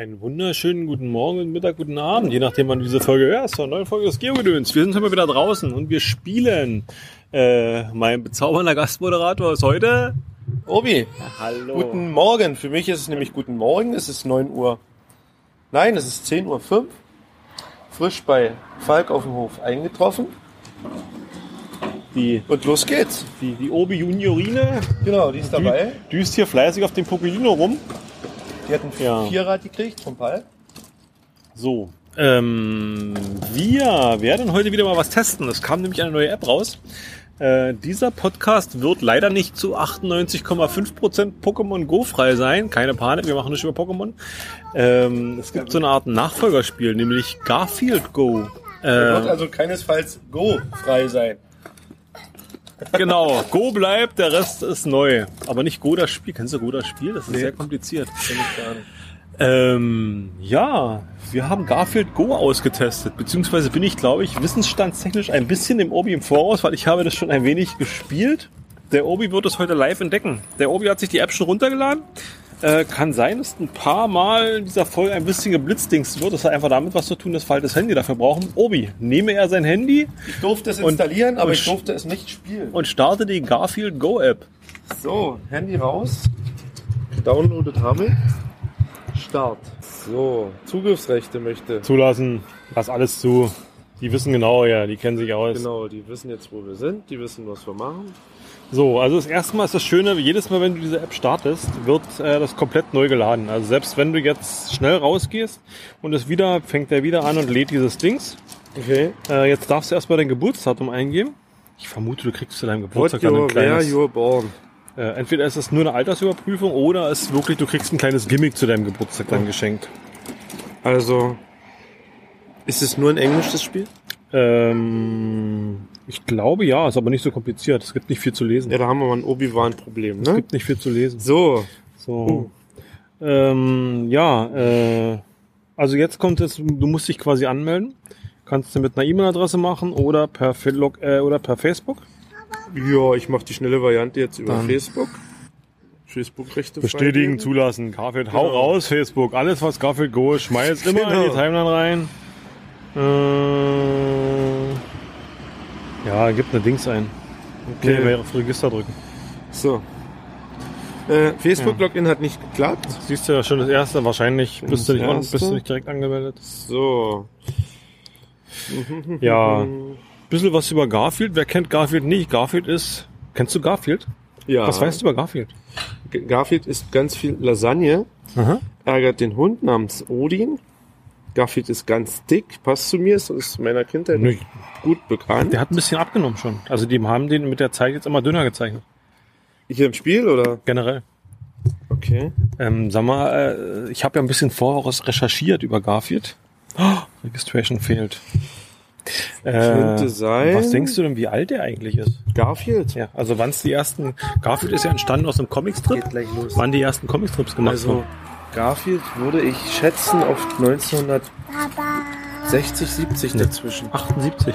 Einen wunderschönen guten Morgen, Mittag, guten Abend, je nachdem wann du diese Folge hörst. Eine neue Folge des Geogedöns. Wir sind heute wieder draußen und wir spielen. Äh, mein bezaubernder Gastmoderator ist heute Obi, Hallo. guten Morgen. Für mich ist es nämlich guten Morgen. Es ist 9 Uhr. Nein, es ist 10 Uhr 5. Frisch bei Falk auf dem Hof eingetroffen. Die, Und los geht's. die, die Obi Juniorine Genau, die ist dabei. dü- düst hier fleißig auf dem Popolino rum. Die hat ein Ja. Vierrad gekriegt vom Palk. So. Ähm, wir werden heute wieder mal was testen. Es kam nämlich eine neue App raus. Äh, dieser Podcast wird leider nicht zu 98,5% Pokémon Go frei sein. Keine Panik, wir machen nicht über Pokémon. Ähm, es gibt so eine Art Nachfolgerspiel, nämlich Garfield Go. Wird Äh, also keinesfalls Go frei sein. Genau, Go bleibt, der Rest ist neu. Aber nicht Go das Spiel. Kennst du Go das Spiel? Das ist sehr kompliziert. Ähm, ja, wir haben Garfield Go ausgetestet, beziehungsweise bin ich, glaube ich, wissensstandstechnisch ein bisschen im Obi im Voraus, weil ich habe das schon ein wenig gespielt. Der Obi wird es heute live entdecken. Der Obi hat sich die App schon runtergeladen. Äh, kann sein, dass ein paar Mal in dieser Folge ein bisschen geblitzdingst wird. Das hat einfach damit was zu tun, dass wir halt das Handy dafür brauchen. Obi, nehme er sein Handy Ich durfte es Und- installieren, aber ich durfte es nicht spielen. und starte die Garfield Go App. So, Handy raus. Downloaded habe ich. Start. So, Zugriffsrechte möchte. Zulassen, lass alles zu. Die wissen genau, ja, die kennen sich aus. Genau, die wissen jetzt, wo wir sind. Die wissen, was wir machen. So, also das erste Mal ist das Schöne, jedes Mal, wenn du diese App startest, wird äh, das komplett neu geladen. Also selbst wenn du jetzt schnell rausgehst und es wieder, fängt er wieder an und lädt dieses Dings. Okay. Äh, jetzt darfst du erstmal dein Geburtsdatum eingeben. Ich vermute, du kriegst zu deinem What Geburtstag dann ein your, where kleines. you're born. Äh, entweder ist es nur eine Altersüberprüfung oder es ist wirklich, du kriegst ein kleines Gimmick zu deinem Geburtstag dann geschenkt. Also, ist es nur in Englisch das Spiel? Ähm, ich glaube ja, ist aber nicht so kompliziert. Es gibt nicht viel zu lesen. Ja, da haben wir mal ein Obi-Wan-Problem, Es ne? gibt nicht viel zu lesen. So, So. Ähm, ja, äh, also jetzt kommt es, du musst dich quasi anmelden. Kannst du mit einer E-Mail-Adresse machen oder per Fitlock, äh, oder per Facebook. ja, ich mache die schnelle Variante jetzt über Dann. Facebook. Facebook-Rechte Bestätigen, freigeben. zulassen. Garfield, hau Genau. raus, Facebook. Alles, was Garfield Go ist, schmeiß immer in Genau. die Timeline rein. Äh, ja, gibt eine Dings ein. Okay, Okay. auf Register drücken. So. Äh, Facebook-Login hat nicht geklappt. Siehst du ja schon das erste, wahrscheinlich bist du, nicht, on, bist du nicht direkt angemeldet. So. Ja, bisschen was über Garfield. Wer kennt Garfield nicht? Garfield ist, kennst du Garfield? Ja. Was weißt du über Garfield? Garfield isst ganz viel Lasagne, Aha. ärgert den Hund namens Odin. Garfield ist ganz dick, passt zu mir, ist aus meiner Kindheit Nö. gut bekannt. Der hat ein bisschen abgenommen schon. Also die haben den mit der Zeit jetzt immer dünner gezeichnet. Hier im Spiel, oder? Generell. Okay. Ähm, sag mal, äh, ich habe ja ein bisschen voraus recherchiert über Garfield. Oh, Registration fehlt. Äh, Könnte sein. Was denkst du denn, wie alt der eigentlich ist? Garfield? Ja, also wann es die ersten. Garfield ist ja entstanden aus einem Comicstrip. Geht gleich los. Wann die ersten Comicstrips gemacht Also, wurden. Garfield würde ich schätzen auf 1960, 70 dazwischen. 78.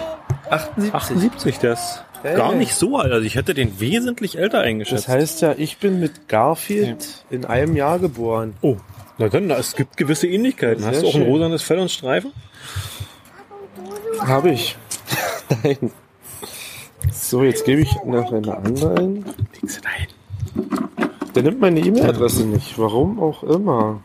78. 78, der ist Hey. gar nicht so alt. Also ich hätte den wesentlich älter Das eingeschätzt. heißt ja, ich bin mit Garfield in einem Jahr geboren. oh, na dann, es gibt gewisse Ähnlichkeiten. Sehr Hast du auch ein schön. rosanes Fell und Streifen? Habe ich. Nein. So, jetzt gebe ich noch eine andere ein. Links hinein. Der nimmt meine E-Mail-Adresse nicht. Warum auch immer.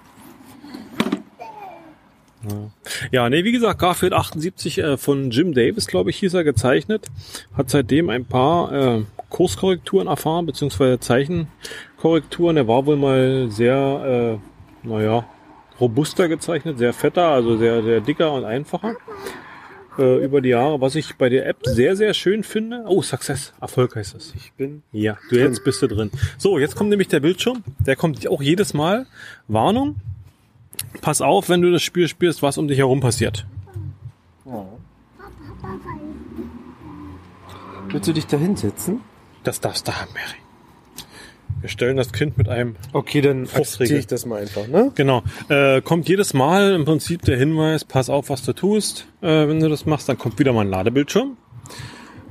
Ja, nee, wie gesagt, Garfield 78 äh, von Jim Davis, glaube ich, hieß er, gezeichnet. Hat seitdem ein paar äh, Kurskorrekturen erfahren, beziehungsweise Zeichenkorrekturen. Er war wohl mal sehr, äh, naja, robuster gezeichnet, sehr fetter, also sehr, sehr dicker und einfacher äh, über die Jahre. Was ich bei der App sehr, sehr schön finde. Oh, Success, Erfolg heißt es. Ich bin. Ja, du jetzt bist du drin. So, jetzt kommt nämlich der Bildschirm. Der kommt auch jedes Mal. Warnung. Pass auf, wenn du das Spiel spielst, was um dich herum passiert. Willst du dich da hinsetzen? Das darfst du haben, Mary. Wir stellen das Kind mit einem. Okay, dann akzeptiere ich das mal einfach, ne? Genau. Äh, kommt jedes Mal im Prinzip der Hinweis, pass auf, was du tust. Äh, wenn du das machst, dann kommt wieder mal ein Ladebildschirm.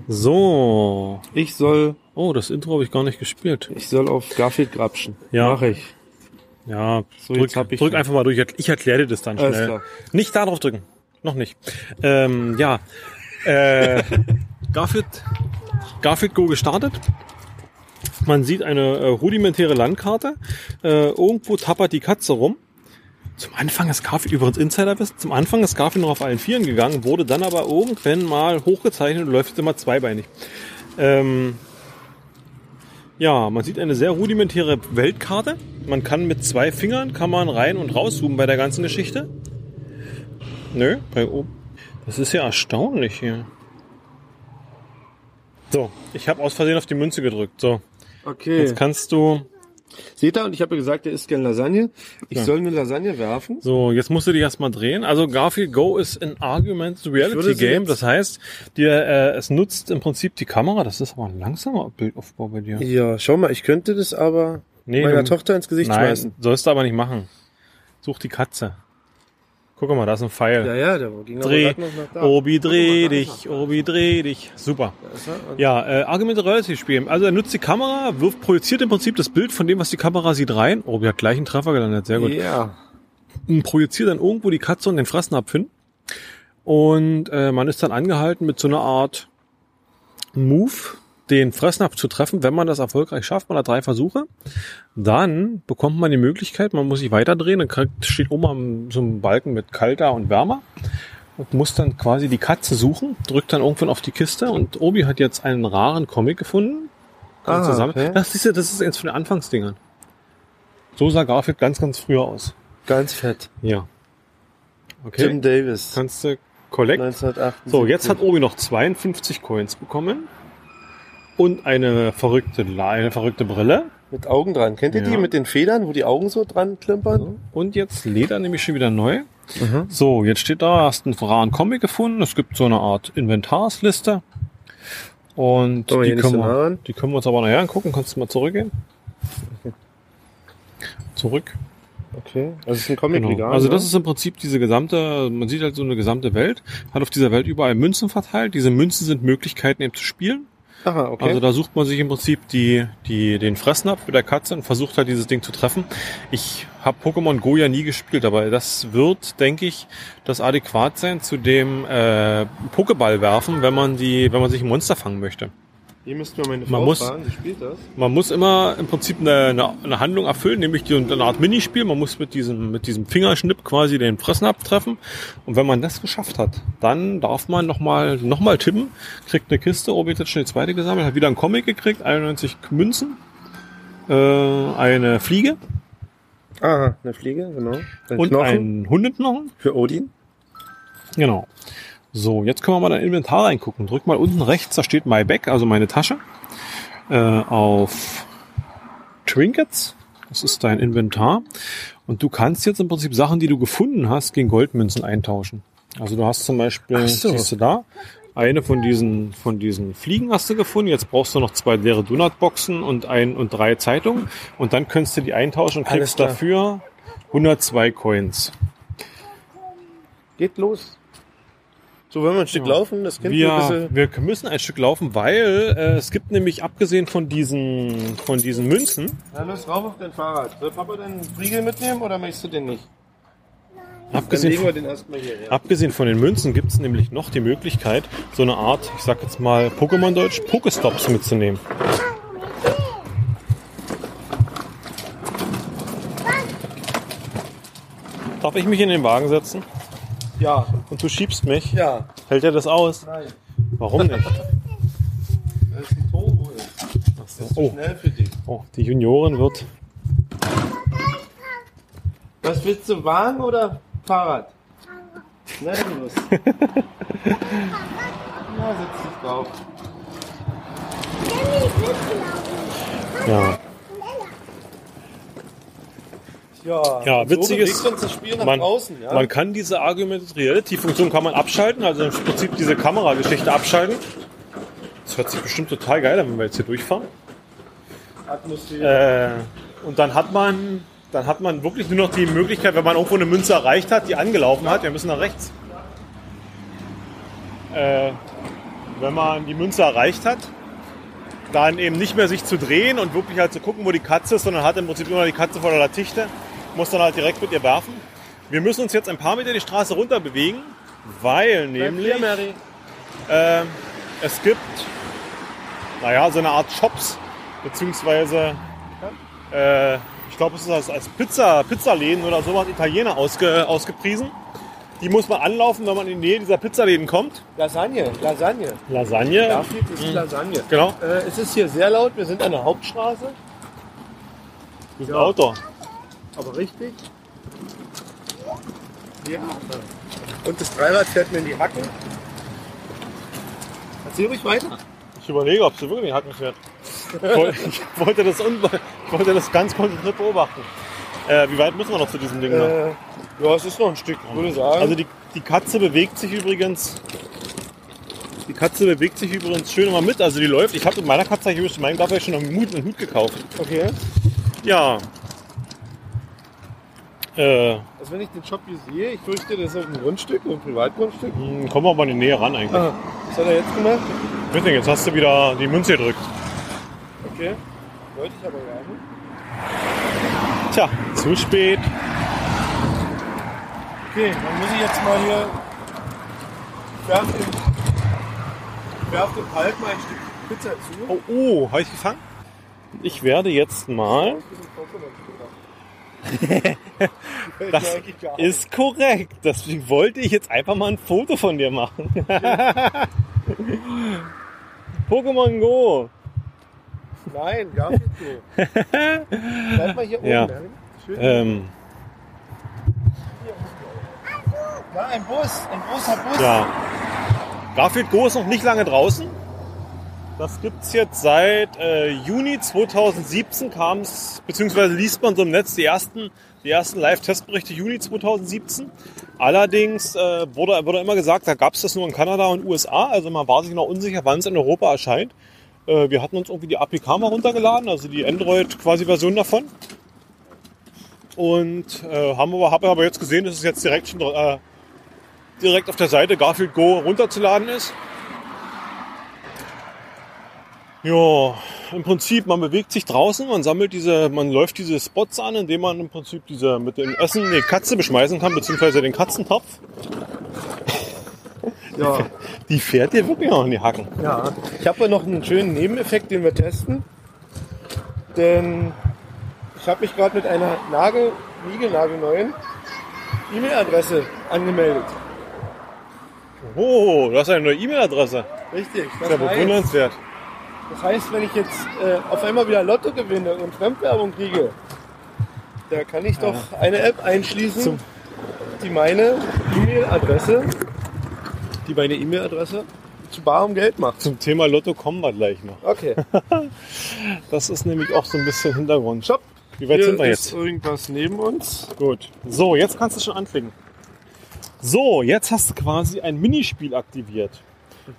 So. Ich soll, Oh, das Intro habe ich gar nicht gespielt. ich soll auf Garfield grapschen. Ja. Mach ich. Ja, So, drück, ich drück einfach mal durch. Ich erkläre dir das dann Alles schnell. klar. Nicht da drauf drücken. Noch nicht. Ähm, ja. Äh, Garfield, Garfield Go gestartet. Man sieht eine äh, rudimentäre Landkarte. Äh, irgendwo tappert die Katze rum. Zum Anfang ist Garfield übrigens Insiderwissen. Zum Anfang ist Garfield noch auf allen Vieren gegangen, wurde dann aber irgendwann mal hochgezeichnet und läuft jetzt immer zweibeinig. Ähm, ja, man sieht eine sehr rudimentäre Weltkarte. Man kann mit zwei Fingern kann man rein und rauszoomen bei der ganzen Geschichte. Nö, bei oben. Das ist ja erstaunlich hier. So, ich habe aus Versehen auf die Münze gedrückt. So, Okay. jetzt kannst du. Seht ihr, und ich habe ja gesagt, er isst gern Lasagne. Ich Ja. soll eine Lasagne werfen. So, jetzt musst du dich erstmal drehen. Also Garfield Go ist ein Argument Reality Game. Das heißt, dir, äh, es nutzt im Prinzip die Kamera. Das ist aber ein langsamer Bildaufbau bei dir. Ja, schau mal, ich könnte das aber Nee, meiner du- Tochter ins Gesicht Nein, schmeißen. sollst du aber nicht machen. Such die Katze. Guck mal, da ist ein Pfeil. Ja, ja, der ging aber Dreh, grad noch nach da. Obi, dreh mal, dich. Obi, dreh dich. Super. Er. Und Ja, äh, Argumente Relative Spiel. Also er nutzt die Kamera, wirft, projiziert im Prinzip das Bild von dem, was die Kamera sieht, rein. Obi hat gleich einen Treffer gelandet, sehr gut. Ja. Und projiziert dann irgendwo die Katze und den Fressnapf hin. Und äh, man ist dann angehalten mit so einer Art Move, den Fressnapf zu treffen. Wenn man das erfolgreich schafft, man hat drei Versuche, dann bekommt man die Möglichkeit, man muss sich weiterdrehen, dann kriegt, steht oben am, so einem Balken mit kalter und wärmer und muss dann quasi die Katze suchen, drückt dann irgendwann auf die Kiste und Obi hat jetzt einen raren Comic gefunden. Ah, zusammen. okay. Das ist das ist eins von den Anfangsdingern. So sah Garfield ganz, ganz früher aus. Ganz fett. Ja. Okay. Tim Davis. Kannst du collect. 1978. So, jetzt hat Obi noch 52 Coins bekommen. Und eine verrückte, eine verrückte Brille. Mit Augen dran. Kennt ihr Ja. die mit den Federn, wo die Augen so dran klimpern? Und jetzt lädt er nämlich schon wieder neu. Mhm. So, jetzt steht da, hast einen raren Comic gefunden. Es gibt so eine Art Inventarsliste. Und die können, wir, die können wir uns aber nachher angucken. Kannst du mal zurückgehen? Zurück. Okay. Also es ist ein Comic Genau. Also das ist im Prinzip diese gesamte, man sieht halt so eine gesamte Welt, hat auf dieser Welt überall Münzen verteilt. Diese Münzen sind Möglichkeiten eben zu spielen. Aha, okay. Also da sucht man sich im Prinzip die, die, den Fressnapf mit der Katze und versucht halt dieses Ding zu treffen. Ich habe Pokémon Go ja nie gespielt, aber das wird, denke ich, das adäquat sein zu dem äh, Pokéball werfen, wenn man die, wenn man sich ein Monster fangen möchte. Hier müssten wir meine Man Frau muss- fragen, die spielt das. Man muss immer im Prinzip eine, eine, eine Handlung erfüllen, nämlich die, eine Art Minispiel. Man muss mit diesem, mit diesem Fingerschnipp quasi den Fressnapf treffen. Und wenn man das geschafft hat, dann darf man nochmal noch mal tippen, kriegt eine Kiste, Obi hat jetzt schon die zweite gesammelt, hat wieder einen Comic gekriegt, 91 Münzen, äh, eine Fliege Aha, eine Fliege, genau. Ein und Knochen einen Hundeknochen. für Odin. Genau. So, jetzt können wir mal in dein Inventar reingucken. Drück mal unten rechts, da steht My Bag, also meine Tasche. Äh, auf Trinkets. Das ist dein Inventar. Und du kannst jetzt im Prinzip Sachen, die du gefunden hast, gegen Goldmünzen eintauschen. Also du hast zum Beispiel, so. siehst du da, eine von diesen, von diesen Fliegen hast du gefunden. Jetzt brauchst du noch zwei leere Donutboxen und ein und drei Zeitungen. Und dann könntest du die eintauschen und kriegst dafür 102 Coins. Geht los. So, wollen wir ein Stück Ja. laufen? Das Kind will ein Wir, bisschen... wir müssen ein Stück laufen, weil äh, es gibt nämlich abgesehen von diesen, von diesen Münzen, Na los, rauf auf dein Fahrrad. Soll Papa den Friegel mitnehmen oder möchtest du den nicht? Dann abgesehen, legen wir von, den erstmal hierher. abgesehen von den Münzen gibt es nämlich noch die Möglichkeit, so eine Art, ich sag jetzt mal Pokémon-Deutsch, Pokestops mitzunehmen. Darf ich mich in den Wagen setzen? Ja. Und du schiebst mich? Ja. Hält er das aus? Nein. Warum nicht? Das ist ein Turbo. Das ist zu Oh, schnell für dich. oh, die Juniorin wird Was willst du, Wagen oder Fahrrad? Dann los. Na, setz dich drauf. ja. Ja, Ja, witzig so ist, Spiel man, draußen, ja? man kann diese Augmented Reality Funktion kann man abschalten, also im Prinzip diese Kamerageschichte abschalten. Das hört sich bestimmt total geil an, wenn wir jetzt hier durchfahren. Atmosphäre. Äh, und dann hat man, dann hat man wirklich nur noch die Möglichkeit, wenn man irgendwo eine Münze erreicht hat, die angelaufen hat, wir müssen nach rechts. Äh, wenn man die Münze erreicht hat, dann eben nicht mehr sich zu drehen und wirklich halt zu gucken, wo die Katze ist, sondern hat im Prinzip noch die Katze vor der Tichte muss dann halt direkt mit ihr werfen. Wir müssen uns jetzt ein paar Meter die Straße runter bewegen, weil nämlich äh, es gibt, naja, so eine Art Shops, beziehungsweise äh, ich glaube, es ist als, als Pizza, Pizzaläden oder sowas Italiener ausge, ausgepriesen. Die muss man anlaufen, wenn man in die Nähe dieser Pizzaläden kommt. Lasagne, Lasagne. Lasagne. Garfield ist Lasagne. Genau. Äh, es ist hier sehr laut, wir sind an der Hauptstraße, Wir sind Ja. Outdoor. Aber richtig. Ja. Und das Dreirad fährt mir in die Hacken. Erzähl ruhig weiter. Ich überlege, ob sie wirklich in die Hacken fährt. Ich wollte, ich das, ich wollte das ganz konzentriert beobachten. Äh, wie weit müssen wir noch zu diesem Ding? noch? Äh, ja, es ist noch ein Stück, würde ich sagen. Also die, die Katze bewegt sich übrigens. Die Katze bewegt sich übrigens schön immer mit. Also die läuft. Ich habe mit meiner Katze hier meinen Gaffer schon einen Hut, einen Hut gekauft. okay. Ja. Äh, Also wenn ich den Shop hier sehe, ich fürchte, das ist auf ein Grundstück, ein Privatgrundstück. hm, kommen wir mal in die Nähe ran eigentlich. Ah, was hat er jetzt gemacht? Bitte, jetzt hast du wieder die Münze gedrückt. Okay. Wollte ich aber gar nicht. Tja, zu spät. Okay, dann muss ich jetzt mal hier. Ich werf dem, ich werf dem Palk mal ein Stück Pizza zu. Oh, oh habe ich gefangen? Ich werde jetzt mal. Das ist korrekt. Deswegen wollte ich jetzt einfach mal ein Foto von dir machen. Pokémon Go. Nein, gar nicht so. Bleib mal hier oben. Ja. Schön. Ähm, Ja, ein Bus, ein großer Bus. ja. Garfield Go ist noch nicht lange draußen. Das gibt's jetzt seit äh, Juni 2017 kam es, beziehungsweise liest man so im Netz die ersten, die ersten Live-Testberichte Juni 2017. Allerdings äh, wurde, wurde immer gesagt, da gab's das nur in Kanada und USA. Also man war sich noch unsicher, wann es in Europa erscheint. Äh, wir hatten uns irgendwie die APK mal runtergeladen, also die Android-Quasi-Version davon. Und äh, haben aber, habe aber jetzt gesehen, dass es jetzt direkt schon äh, direkt auf der Seite Garfield Go runterzuladen ist. Ja, im Prinzip, man bewegt sich draußen, man sammelt diese, man läuft diese Spots an, indem man im Prinzip diese mit dem Essen eine Katze beschmeißen kann, beziehungsweise den Katzentopf. Ja. Die fährt dir wirklich noch in die Hacken. ja. Ich habe noch einen schönen Nebeneffekt, den wir testen. Denn ich habe mich gerade mit einer Nagel, niegelnagelneuen E-Mail-Adresse angemeldet. Oh, du hast eine neue E-Mail-Adresse. Richtig. Das ist ja heißt- bewundernswert. Das heißt, wenn ich jetzt äh, auf einmal wieder Lotto gewinne und Fremdwerbung kriege, da kann ich doch eine App einschließen, Zum- die meine E-Mail-Adresse, die meine E-Mail-Adresse zu barem Geld macht. Zum Thema Lotto kommen wir gleich noch. Okay, Das ist nämlich auch so ein bisschen Hintergrund. stopp. Wie weit Hier sind wir ist jetzt? irgendwas neben uns. Gut. So, jetzt kannst du schon anfangen. So, jetzt hast du quasi ein Minispiel aktiviert.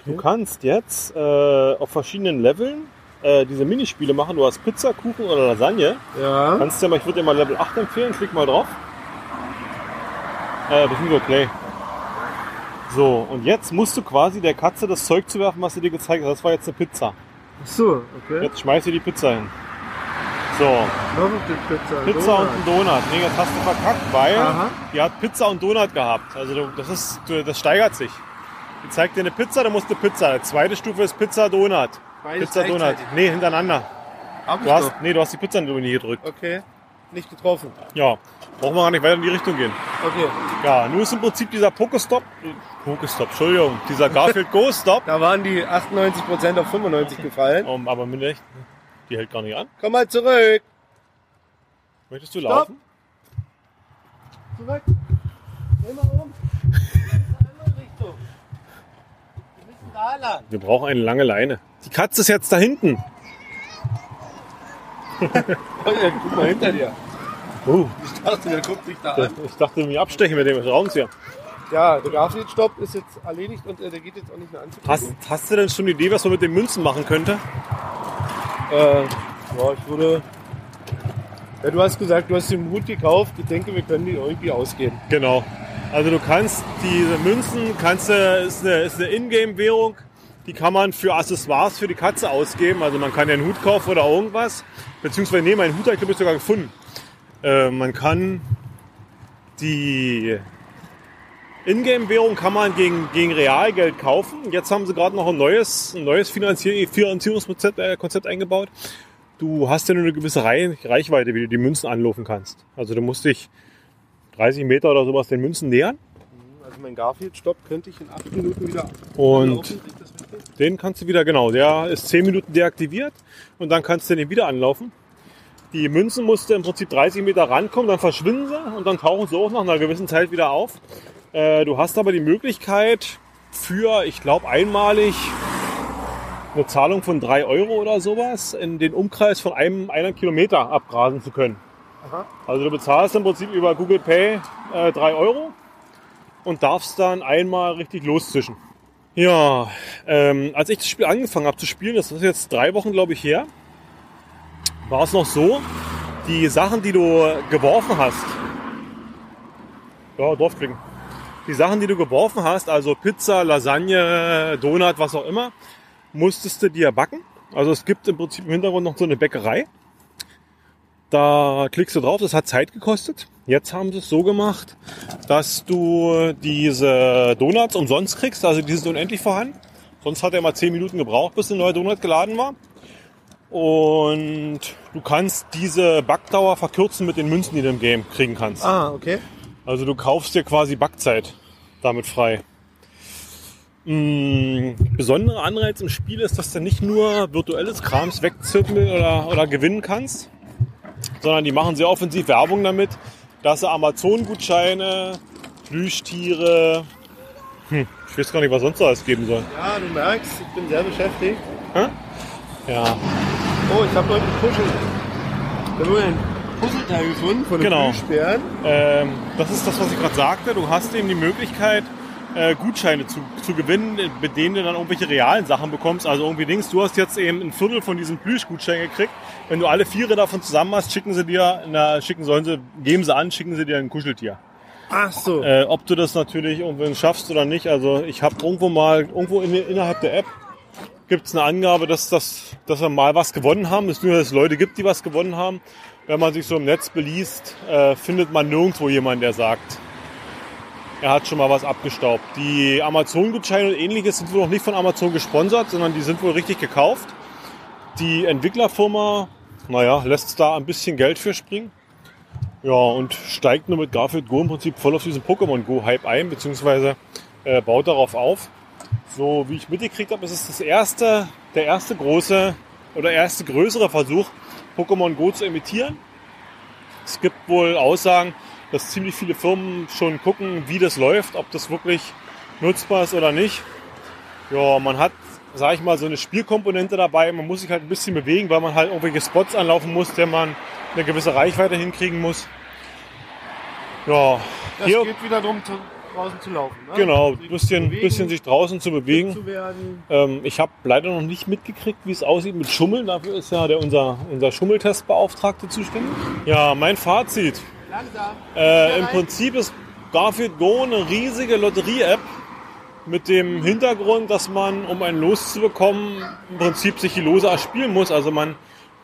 Du kannst jetzt äh, auf verschiedenen Leveln äh, diese Minispiele machen. Du hast Pizza, Kuchen oder Lasagne. Ja. Kannst dir mal, ich würde dir mal Level 8 empfehlen, klick mal drauf. Äh, beziehungsweise Play. So, und jetzt musst du quasi der Katze das Zeug zuwerfen, was sie dir gezeigt hat. Das war jetzt eine Pizza. Ach so, okay. Jetzt schmeiß dir die Pizza hin. So, Noch Stück Pizza. Pizza und ein Donut. Nee, jetzt hast du verkackt, weil Aha. die hat Pizza und Donut gehabt. Also das ist, das steigert sich. Die zeigt dir eine Pizza, dann musst du Pizza. Die zweite Stufe ist Pizza Donut. Beides Pizza Donut. gleichzeitig. Nee, hintereinander. Hab ich Du hast, doch. nee, du hast die Pizza nur nie gedrückt. Okay, nicht getroffen. Ja, brauchen wir gar nicht weiter in die Richtung gehen. Okay, Ja, nun ist im Prinzip dieser Pokestop, Pokestop, Entschuldigung, dieser Garfield Go Stop, da waren die 98% auf 95 gefallen. um, aber mit echt, die hält gar nicht an. Komm mal zurück. Möchtest du laufen? Zurück. Dreh mal um. In die andere Richtung. Wir brauchen eine lange Leine. Die Katze ist jetzt da hinten. Ja, guck mal hinter dir. Uh, Ich dachte, der guckt dich da an. ich dachte, mich abstechen mit dem Raumzieher. Ja, der Garfield-Stopp ist jetzt erledigt und äh, der geht jetzt auch nicht mehr an. Hast, hast du denn schon eine Idee, was man mit den Münzen machen könnte? Äh, ja, ich würde. Ja, du hast gesagt, du hast den Mut gekauft. Ich denke, wir können die irgendwie ausgeben. Genau. Also du kannst diese Münzen, kannst du, ist eine, ist eine Ingame-Währung, die kann man für Accessoires für die Katze ausgeben. Also man kann ja einen Hut kaufen oder irgendwas. Beziehungsweise, nee, meinen Hut habe ich glaube ich sogar gefunden. Äh, man kann die Ingame-Währung kann man gegen, gegen Realgeld kaufen. Jetzt haben sie gerade noch ein neues, ein neues Finanzier Finanzierungskonzept äh, Konzept eingebaut. Du hast ja nur eine gewisse Rei- Reichweite, wie du die Münzen anlaufen kannst. Also du musst dich 30 Meter oder sowas den Münzen nähern Also mein Garfield-Stopp könnte ich in acht Minuten wieder und laufen. Krieg ich das richtig? den kannst du wieder, genau, der ist 10 Minuten deaktiviert und dann kannst du den wieder anlaufen. Die Münzen musst du im Prinzip 30 Meter rankommen, dann verschwinden sie und dann tauchen sie auch nach einer gewissen Zeit wieder auf. Äh, du hast aber die Möglichkeit für, ich glaube, einmalig eine Zahlung von 3 Euro oder sowas in den Umkreis von einem, einer Kilometer abgrasen zu können. Also du bezahlst im Prinzip über Google Pay äh, 3 Euro und darfst dann einmal richtig loszischen. Ja, ähm, als ich das Spiel angefangen habe zu spielen, das ist jetzt drei Wochen, glaube ich, her, war es noch so, die Sachen, die du geworfen hast, ja, Dorfklicken, die Sachen, die du geworfen hast, also Pizza, Lasagne, Donut, was auch immer, musstest du dir backen. Also es gibt im Prinzip im Hintergrund noch so eine Bäckerei. Da klickst du drauf, das hat Zeit gekostet. Jetzt haben sie es so gemacht, dass du diese Donuts umsonst kriegst, also die sind unendlich vorhanden. Sonst hat er mal 10 Minuten gebraucht, bis ein neuer Donut geladen war. Und du kannst diese Backdauer verkürzen mit den Münzen, die du im Game kriegen kannst. Ah, okay. Also du kaufst dir quasi Backzeit damit frei. Mm, besonderer Anreiz im Spiel ist, dass du nicht nur virtuelles Krams wegzippeln oder, oder gewinnen kannst, sondern die machen sehr offensiv Werbung damit, dass sie Amazon-Gutscheine, Plüschtiere, hm, ich weiß gar nicht, was sonst alles geben soll. Ja, du merkst, ich bin sehr beschäftigt. Ja, Oh, ich habe heute ein Puzzle. Ich habe ein Puzzleteil gefunden von den Genau. Plüschbären. Ähm, das ist das, was ich gerade sagte. Du hast eben die Möglichkeit, äh, Gutscheine zu, zu gewinnen, mit denen du dann irgendwelche realen Sachen bekommst. Also irgendwie Dings, du hast jetzt eben ein Viertel von diesem Plüschgutschein gekriegt. Wenn du alle Viere davon zusammen hast, schicken sie dir, na, schicken sollen sie, geben sie an, schicken sie dir ein Kuscheltier. Ach so. Äh, ob du das natürlich irgendwann schaffst oder nicht. Also ich habe irgendwo mal, irgendwo in, innerhalb der App gibt es eine Angabe, dass, das, dass wir mal was gewonnen haben. Es ist nur, dass es Leute gibt, die was gewonnen haben. Wenn man sich so im Netz beliest, äh, findet man nirgendwo jemanden, der sagt, er hat schon mal was abgestaubt. Die Amazon-Gutscheine und ähnliches sind wohl noch nicht von Amazon gesponsert, sondern die sind wohl richtig gekauft. Die Entwicklerfirma, naja, lässt da ein bisschen Geld für springen. Ja, und steigt nur mit Garfield Go im Prinzip voll auf diesen Pokémon Go-Hype ein, beziehungsweise äh, baut darauf auf. So wie ich mitgekriegt habe, ist es das erste, der erste große oder erste größere Versuch, Pokémon Go zu imitieren. Es gibt wohl Aussagen, dass ziemlich viele Firmen schon gucken, wie das läuft, ob das wirklich nutzbar ist oder nicht. Ja, man hat, sage ich mal, so eine Spielkomponente dabei. Man muss sich halt ein bisschen bewegen, weil man halt irgendwelche Spots anlaufen muss, der man eine gewisse Reichweite hinkriegen muss. Ja, das hier, geht wieder darum, draußen zu laufen. Ne? genau, Sich bisschen, bisschen sich draußen zu bewegen. zu. Ähm, ich habe leider noch nicht mitgekriegt, wie es aussieht mit Schummeln. Dafür ist ja der, unser, unser Schummeltestbeauftragte zuständig. Ja, mein Fazit. Äh, Im Prinzip ist Garfield Go eine riesige Lotterie-App mit dem Hintergrund, dass man, um ein Los zu bekommen, im Prinzip sich die Lose erspielen muss. Also man,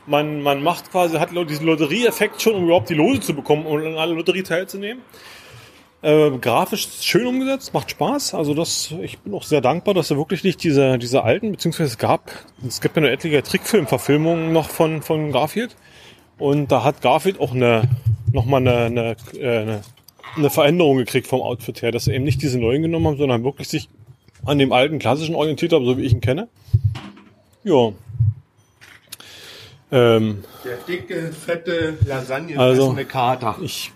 man, man macht quasi, hat diesen Lotterieeffekt schon, um überhaupt die Lose zu bekommen und an aller Lotterie teilzunehmen. Äh, grafisch schön umgesetzt, macht Spaß. Also das, ich bin auch sehr dankbar, dass er wirklich nicht diese, diese alten, beziehungsweise es gab, es gibt ja eine etliche Trickfilm-Verfilmung noch von, von Garfield. Und da hat Garfield auch eine, nochmal eine, eine, äh, eine, eine Veränderung gekriegt vom Outfit her, dass sie eben nicht diese neuen genommen haben, sondern wirklich sich an dem alten klassischen orientiert haben, so wie ich ihn kenne. Ja. Ähm, Der dicke, fette Lasagne Also- fressende Kater. ich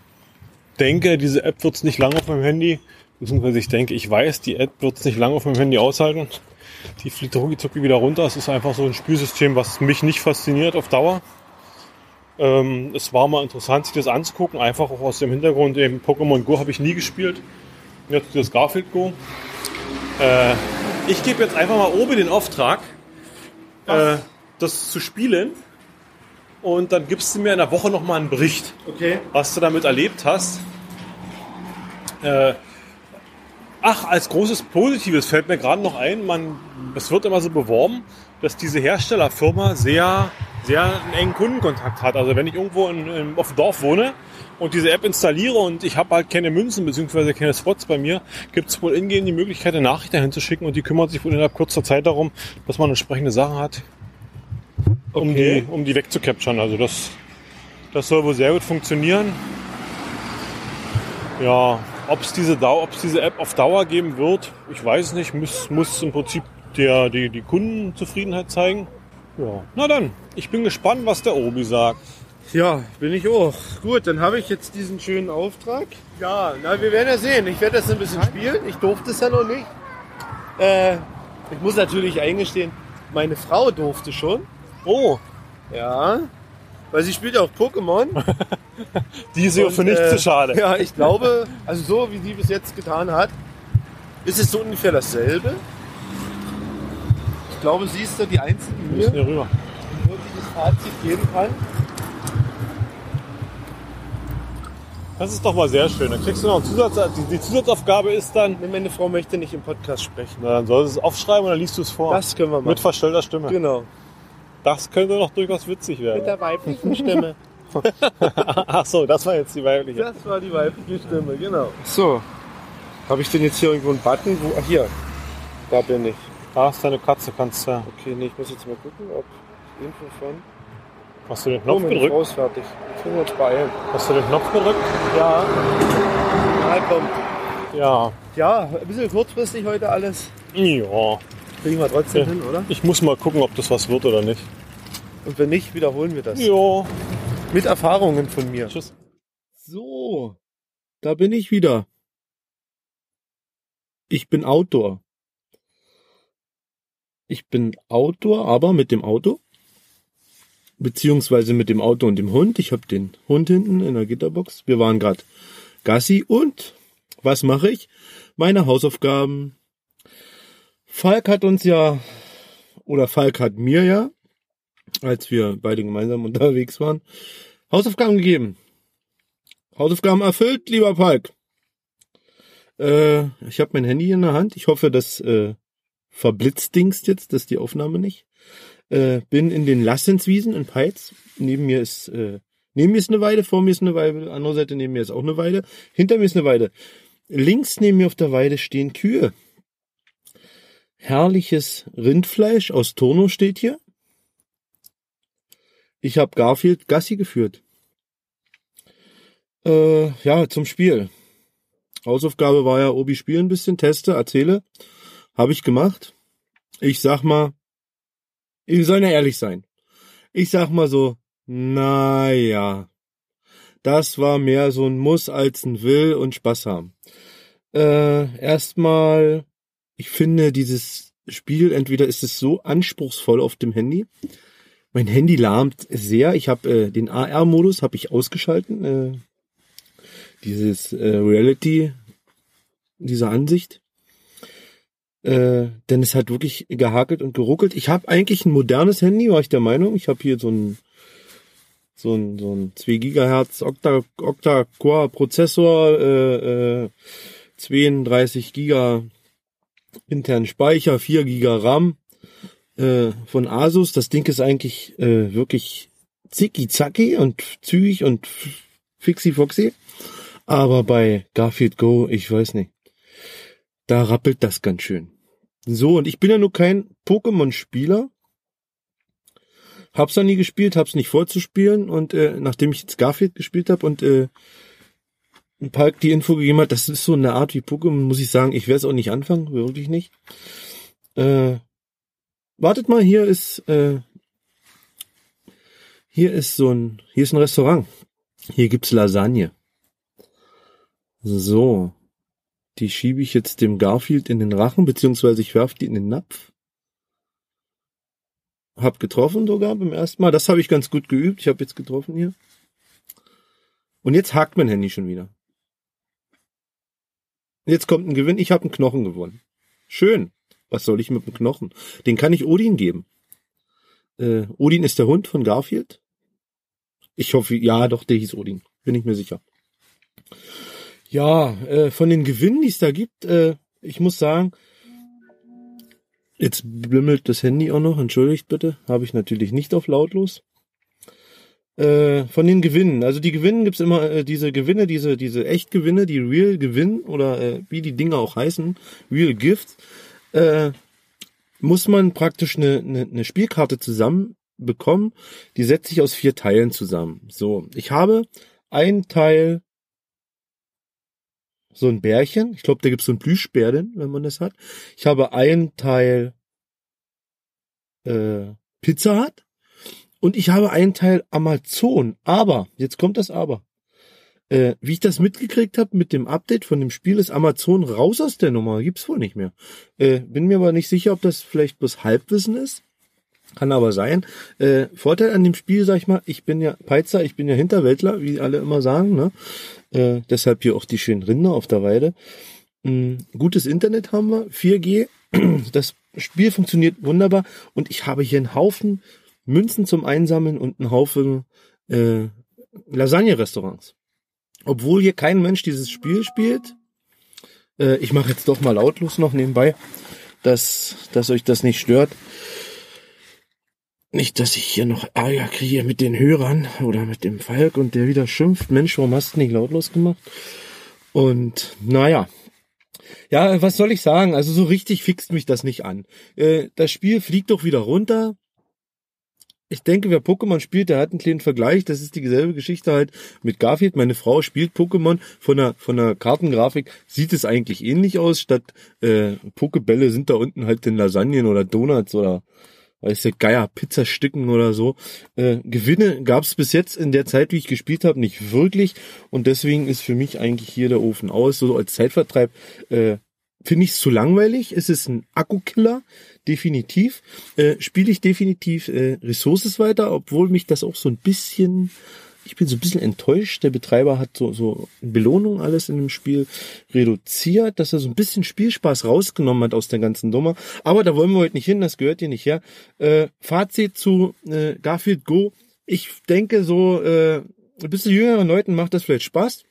denke, diese App wird es nicht lange auf meinem Handy, beziehungsweise ich denke, ich weiß, die App wird es nicht lange auf meinem Handy aushalten. Die fliegt rucki wieder runter. Es ist einfach so ein Spielsystem, was mich nicht fasziniert auf Dauer. Ähm, es war mal interessant, sich das anzugucken, einfach auch aus dem Hintergrund, eben Pokémon Go habe ich nie gespielt. Jetzt das Garfield Go. Äh, ich gebe jetzt einfach mal oben den Auftrag, äh, das zu spielen. Und dann gibst du mir in der Woche nochmal einen Bericht Okay. was du damit erlebt hast. Äh, Ach, als großes Positives fällt mir gerade noch ein, man, es wird immer so beworben, dass diese Herstellerfirma sehr, sehr einen engen Kundenkontakt hat. Also wenn ich irgendwo in, in, auf dem Dorf wohne und diese App installiere und ich habe halt keine Münzen bzw. keine Spots bei mir, gibt es wohl ingehend die Möglichkeit, eine Nachricht dahin zu schicken und die kümmert sich wohl innerhalb kurzer Zeit darum, dass man entsprechende Sachen hat, um, Okay. die, um die wegzucapturen. Also das, das soll wohl sehr gut funktionieren. Ja, ob es diese, Dau- diese App auf Dauer geben wird, ich weiß nicht. Muss, muss im Prinzip der, die, die Kundenzufriedenheit zeigen. Ja, na dann, ich bin gespannt, was der Obi sagt. Ja, bin ich auch. Gut, dann habe ich jetzt diesen schönen Auftrag. Ja, na, wir werden ja sehen. Ich werde das ein bisschen spielen. Ich durfte es ja noch nicht. Äh, ich muss natürlich eingestehen, meine Frau durfte schon. Oh, Ja. Weil sie spielt ja auch Pokémon. die ist ja für nichts äh, zu schade. Ja, ich glaube, also so wie sie bis jetzt getan hat, ist es so ungefähr dasselbe. Ich glaube, sie ist da die Einzige Wir müssen hier, hier rüber. die dieses Fazit geben kann. Das ist doch mal sehr schön. Dann kriegst du noch einen Zusatz, die, die Zusatzaufgabe ist dann, Nee, Meine Frau möchte nicht im Podcast sprechen. na, dann sollst du es aufschreiben und dann liest du es vor. Das können wir machen. Mit verstellter Stimme. Genau. Das könnte noch durchaus witzig werden. Mit der weiblichen Stimme. Ach so, das war jetzt die weibliche. Das war die weibliche Stimme, genau. So. Habe ich denn jetzt hier irgendwo einen Button? Wo, ach, hier. Da bin ich. Da ist deine Katze, kannst du. Okay, nee, ich muss jetzt mal gucken, ob Info von... Hast du den Oh, Knopf meine gedrückt? Frau ist fertig. Jetzt müssen wir uns beeilen. Hast du den Knopf gedrückt? Ja. Na, komm. Ja. Ja, ein bisschen kurzfristig heute alles. Ja. Kriegen wir trotzdem Ja. hin, oder? Ich muss mal gucken, ob das was wird oder nicht. Und wenn nicht, wiederholen wir das. Ja. Mit Erfahrungen von mir. Tschüss. So, da bin ich wieder. Ich bin Outdoor. Ich bin Outdoor, aber mit dem Auto. Beziehungsweise mit dem Auto und dem Hund. Ich habe den Hund hinten in der Gitterbox. Wir waren gerade Gassi und was mache ich? Meine Hausaufgaben. Falk hat uns ja, oder Falk hat mir ja, als wir beide gemeinsam unterwegs waren, Hausaufgaben gegeben. Hausaufgaben erfüllt, lieber Falk. Äh, ich habe mein Handy in der Hand. Ich hoffe, das äh, verblitzdingst jetzt, dass die Aufnahme nicht. Äh, bin in den Lassenswiesen in Peitz. Neben mir ist äh, neben mir ist eine Weide, vor mir ist eine Weide, andere Seite neben mir ist auch eine Weide, hinter mir ist eine Weide. Links neben mir auf der Weide stehen Kühe. Herrliches Rindfleisch aus Turno steht hier. Ich habe Garfield Gassi geführt. Äh, ja, zum Spiel. Hausaufgabe war ja, Obi spielen ein bisschen, teste, erzähle. Habe ich gemacht. Ich sag mal, wir sollen ja ehrlich sein. Ich sag mal so, naja, das war mehr so ein Muss als ein Will und Spaß haben. Äh, erstmal, ich finde dieses Spiel, entweder ist es so anspruchsvoll auf dem Handy, mein Handy lahmt sehr. Ich habe äh, den AR-Modus habe ich ausgeschalten. Äh, dieses äh, Reality, diese Ansicht. Äh, denn es hat wirklich gehakelt und geruckelt. Ich habe eigentlich ein modernes Handy, war ich der Meinung. Ich habe hier so ein so ein so ein 2 Gigahertz Octa Octa-Core Prozessor, äh, äh, 32 Giga internen Speicher, 4 Giga RAM äh, von Asus. Das Ding ist eigentlich äh, wirklich zicki-zacki und zügig und fixi-foxy. Aber bei Garfield Go, ich weiß nicht. Da rappelt das ganz schön. So, und ich bin ja nur kein Pokémon-Spieler. Hab's noch nie gespielt, hab's nicht vorzuspielen. Und äh, nachdem ich jetzt Garfield gespielt habe und äh, ein Park die Info gegeben hat, das ist so eine Art wie Pokémon, muss ich sagen, ich werde es auch nicht anfangen, wirklich nicht. Äh, wartet mal, hier ist äh, hier ist so ein hier ist ein Restaurant. Hier gibt's Lasagne. So, die schiebe ich jetzt dem Garfield in den Rachen, beziehungsweise ich werfe die in den Napf. Hab getroffen sogar beim ersten Mal. Das habe ich ganz gut geübt. Ich habe jetzt getroffen hier. Und jetzt hakt mein Handy schon wieder. Jetzt kommt ein Gewinn. Ich habe einen Knochen gewonnen. Schön. Was soll ich mit dem Knochen? Den kann ich Odin geben. Äh, Odin ist der Hund von Garfield. Ich hoffe, ja, doch, der hieß Odin. Bin ich mir sicher. Ja, äh, von den Gewinnen, die es da gibt, äh, ich muss sagen, jetzt bimmelt das Handy auch noch, entschuldigt bitte, habe ich natürlich nicht auf lautlos. Äh, von den Gewinnen, also die Gewinnen gibt's immer, äh, diese Gewinne, diese, diese Echtgewinne, die Real Gewinn oder äh, wie die Dinge auch heißen, Real Gift, äh, muss man praktisch eine, eine, eine Spielkarte zusammen bekommen. Die setzt sich aus vier Teilen zusammen. So, ich habe ein Teil so ein Bärchen. Ich glaube, da gibt's so ein Plüschbärchen, wenn man das hat. Ich habe ein Teil äh, Pizza hat und ich habe einen Teil Amazon. Aber, jetzt kommt das Aber. Äh, wie ich das mitgekriegt habe mit dem Update von dem Spiel, ist Amazon raus aus der Nummer. Gibt's wohl nicht mehr. Äh, bin mir aber nicht sicher, ob das vielleicht bloß Halbwissen ist. Kann aber sein. Äh, Vorteil an dem Spiel, sag ich mal, ich bin ja Peizer, ich bin ja Hinterwäldler, wie alle immer sagen. Ne? Äh, deshalb hier auch die schönen Rinder auf der Weide. Ähm, gutes Internet haben wir, 4G. Das Spiel funktioniert wunderbar und ich habe hier einen Haufen Münzen zum Einsammeln und einen Haufen äh, Lasagne-Restaurants. Obwohl hier kein Mensch dieses Spiel spielt. Äh, ich mache jetzt doch mal lautlos noch nebenbei, dass, dass euch das nicht stört. Nicht, dass ich hier noch Ärger kriege mit den Hörern oder mit dem Falk und der wieder schimpft. Mensch, warum hast du nicht lautlos gemacht? Und naja. Ja, was soll ich sagen? Also so richtig fixt mich das nicht an. Äh, das Spiel fliegt doch wieder runter. Ich denke, wer Pokémon spielt, der hat einen kleinen Vergleich. Das ist dieselbe Geschichte halt mit Garfield. Meine Frau spielt Pokémon. Von der, von der Kartengrafik sieht es eigentlich ähnlich aus. Statt äh, Pokebälle sind da unten halt den Lasagnen oder Donuts oder weiß der Geier, Pizzastücken oder so. Äh, Gewinne gab es bis jetzt in der Zeit, wie ich gespielt habe, nicht wirklich. Und deswegen ist für mich eigentlich hier der Ofen aus. So als Zeitvertreib äh, finde ich es zu langweilig. Es ist ein Akkukiller, definitiv. Äh, Spiele ich definitiv äh, Ressources weiter, obwohl mich das auch so ein bisschen ich bin so ein bisschen enttäuscht. Der Betreiber hat so, so Belohnung alles in dem Spiel reduziert, dass er so ein bisschen Spielspaß rausgenommen hat aus der ganzen Nummer. Aber da wollen wir heute nicht hin, das gehört hier nicht her. Äh, Fazit zu äh, Garfield Go. Ich denke so, äh, ein bisschen jüngeren Leuten macht das vielleicht Spaß.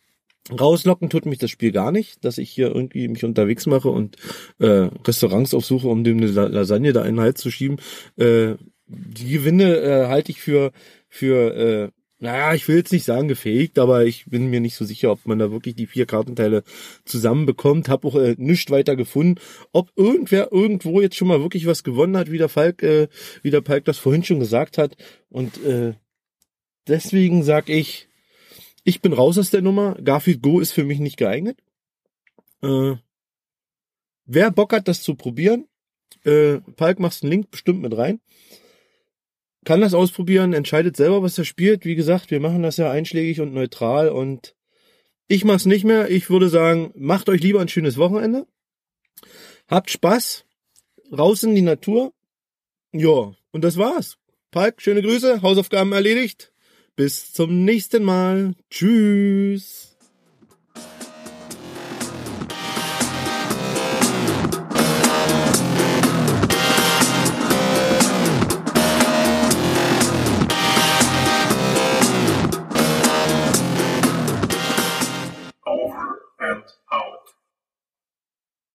Rauslocken tut mich das Spiel gar nicht, dass ich hier irgendwie mich unterwegs mache und äh, Restaurants aufsuche, um dem eine Lasagne da in den Hals zu schieben. Äh, die Gewinne äh, halte ich für für äh, naja, ich will jetzt nicht sagen gefaked, aber ich bin mir nicht so sicher, ob man da wirklich die vier Kartenteile zusammenbekommt. Hab auch äh, nichts weiter gefunden. Ob irgendwer irgendwo jetzt schon mal wirklich was gewonnen hat, wie der Falk, äh, wie der Falk das vorhin schon gesagt hat. Und äh, deswegen sag ich, ich bin raus aus der Nummer. Garfield Go ist für mich nicht geeignet. Äh, wer Bock hat, das zu probieren, äh, Falk machst einen Link bestimmt mit rein kann das ausprobieren, entscheidet selber, was er spielt. Wie gesagt, wir machen das ja einschlägig und neutral und ich mach's nicht mehr. Ich würde sagen, macht euch lieber ein schönes Wochenende. Habt Spaß. Raus in die Natur. Ja, und das war's. Palk, schöne Grüße, Hausaufgaben erledigt. Bis zum nächsten Mal. Tschüss.